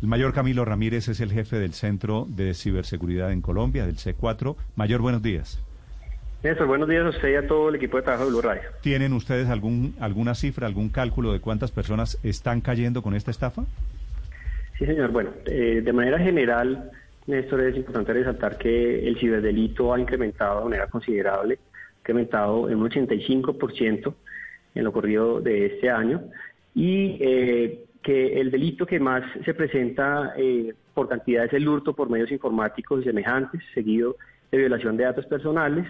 El mayor Camilo Ramírez es el jefe del Centro de Ciberseguridad en Colombia, del C4. Mayor, buenos días. Néstor, buenos días a usted y a todo el equipo de trabajo de Blue Radio. ¿Tienen ustedes algún, alguna cifra, algún cálculo de cuántas personas están cayendo con esta estafa? Sí, señor. Bueno, eh, de manera general, Néstor, es importante resaltar que el ciberdelito ha incrementado de manera considerable, ha incrementado en un 85% en lo corrido de este año y eh, que el delito que más se presenta eh, por cantidad es el hurto por medios informáticos y semejantes, seguido de violación de datos personales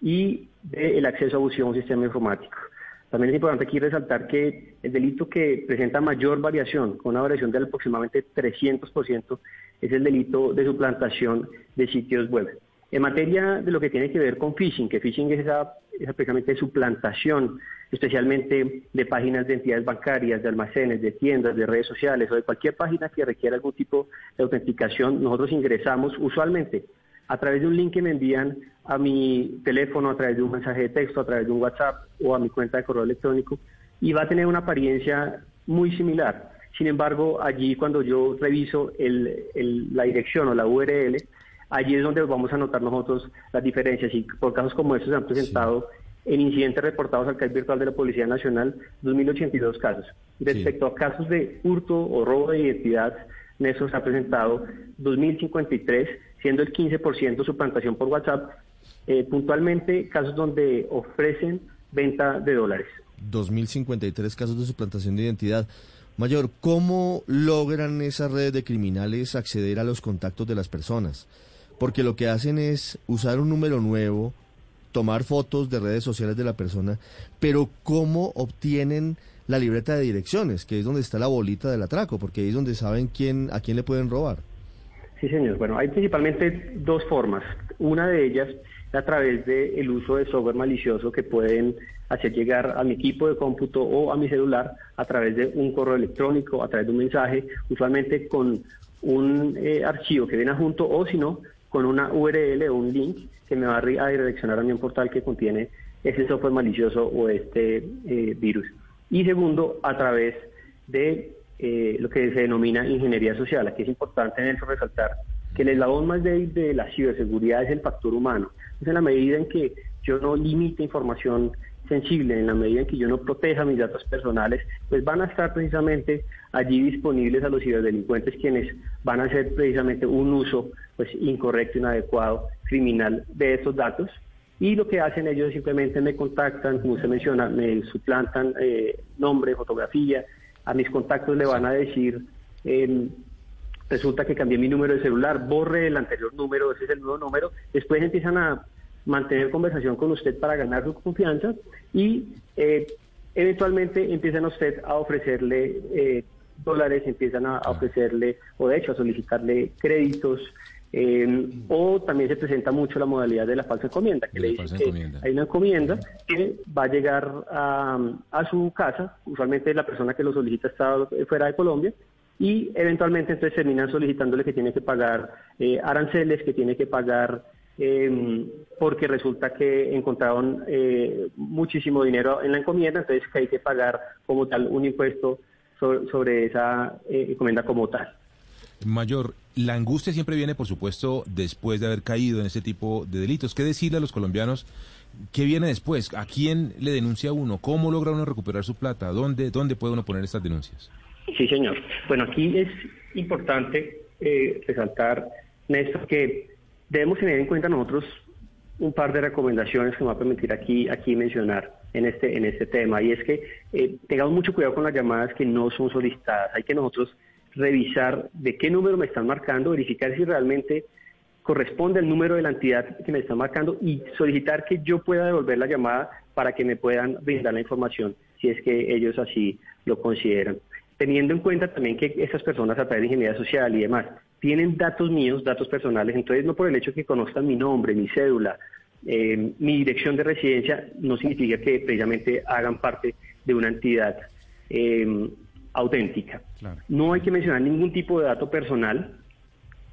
y del acceso a abusión a un sistema informático. También es importante aquí resaltar que el delito que presenta mayor variación, con una variación de aproximadamente 300%, es el delito de suplantación de sitios web. En materia de lo que tiene que ver con phishing, que phishing es esa, esa suplantación, especialmente de páginas de entidades bancarias, de almacenes, de tiendas, de redes sociales o de cualquier página que requiera algún tipo de autenticación, nosotros ingresamos usualmente a través de un link que me envían a mi teléfono, a través de un mensaje de texto, a través de un WhatsApp o a mi cuenta de correo electrónico y va a tener una apariencia muy similar. Sin embargo, allí cuando yo reviso la dirección o la URL, allí es donde vamos a notar nosotros las diferencias y por casos como estos se han presentado en incidentes reportados al CAI virtual de la Policía Nacional 2.082 casos. Respecto a casos de hurto o robo de identidad, Neso se ha presentado 2.053, siendo el 15% suplantación por WhatsApp, eh, puntualmente casos donde ofrecen venta de dólares. 2.053 casos de suplantación de identidad. Mayor, ¿cómo logran esas redes de criminales acceder a los contactos de las personas? Porque lo que hacen es usar un número nuevo, tomar fotos de redes sociales de la persona, pero ¿cómo obtienen la libreta de direcciones, que es donde está la bolita del atraco, porque es donde saben quién, a quién le pueden robar. Sí, señor. Bueno, hay principalmente dos formas. Una de ellas a través del uso de software malicioso que pueden hacer llegar a mi equipo de cómputo o a mi celular a través de un correo electrónico, a través de un mensaje, usualmente con un eh, archivo que viene junto o si no, con una URL o un link que me va a redireccionar a mi portal que contiene ese software malicioso o este eh, virus y segundo, a través de eh, lo que se denomina ingeniería social. Aquí es importante en eso resaltar que el eslabón más débil de la ciberseguridad es el factor humano. Es en la medida en que yo no limite información sensible, en la medida en que yo no proteja mis datos personales, pues van a estar precisamente allí disponibles a los ciberdelincuentes quienes van a hacer precisamente un uso pues incorrecto, inadecuado, criminal de estos datos. Y lo que hacen ellos simplemente me contactan, como usted menciona, me suplantan eh, nombre, fotografía, a mis contactos le van a decir, em, resulta que cambié mi número de celular, borre el anterior número, ese es el nuevo número, después empiezan a mantener conversación con usted para ganar su confianza y eh, eventualmente empiezan a usted a ofrecerle eh, dólares, empiezan a, ofrecerle, o de hecho a solicitarle créditos, eh, o también se presenta mucho la modalidad de la falsa encomienda, que le dice que hay una encomienda que va a llegar a, su casa, usualmente la persona que lo solicita está fuera de Colombia, y eventualmente entonces terminan solicitándole que tiene que pagar eh, aranceles, que tiene que pagar eh, porque resulta que encontraron muchísimo dinero en la encomienda, entonces que hay que pagar como tal un impuesto sobre esa encomienda como tal. Mayor, la angustia siempre viene, por supuesto, después de haber caído en ese tipo de delitos. ¿Qué decirle a los colombianos? ¿Qué viene después? ¿A quién le denuncia uno? ¿Cómo logra uno recuperar su plata? ¿Dónde, dónde puede uno poner estas denuncias? Sí, señor. Bueno, aquí es importante eh, resaltar, Néstor, que debemos tener en cuenta nosotros un par de recomendaciones que me va a permitir aquí, aquí mencionar en este, en este tema. Y es que eh, tengamos mucho cuidado con las llamadas que no son solicitadas. Hay que nosotros revisar de qué número me están marcando, verificar si realmente corresponde al número de la entidad que me está marcando y solicitar que yo pueda devolver la llamada para que me puedan brindar la información si es que ellos así lo consideran. Teniendo en cuenta también que esas personas a través de ingeniería social y demás tienen datos míos, datos personales, entonces no por el hecho que conozcan mi nombre, mi cédula, eh, mi dirección de residencia, no significa que precisamente hagan parte de una entidad eh, auténtica. No hay que mencionar ningún tipo de dato personal.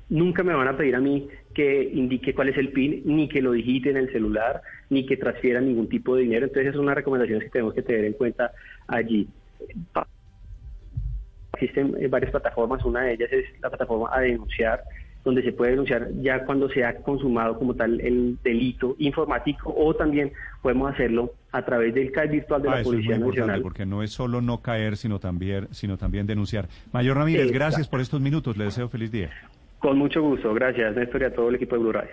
Nunca me van a pedir a mí que indique cuál es el PIN, ni que lo digite en el celular, ni que transfiera ningún tipo de dinero. Entonces, esas son unas recomendaciones que tenemos que tener en cuenta allí. Existen eh, varias plataformas, una de ellas es la plataforma a denunciar, donde se puede denunciar ya cuando se ha consumado como tal el delito informático o también podemos hacerlo a través del CAI virtual de Ah, la eso es Policía muy importante Nacional. porque no es solo no caer, sino también, sino también denunciar. Mayor Ramírez, Exacto. gracias por estos minutos. Le deseo feliz día. Con mucho gusto, gracias Néstor y a todo el equipo de Blue Radio.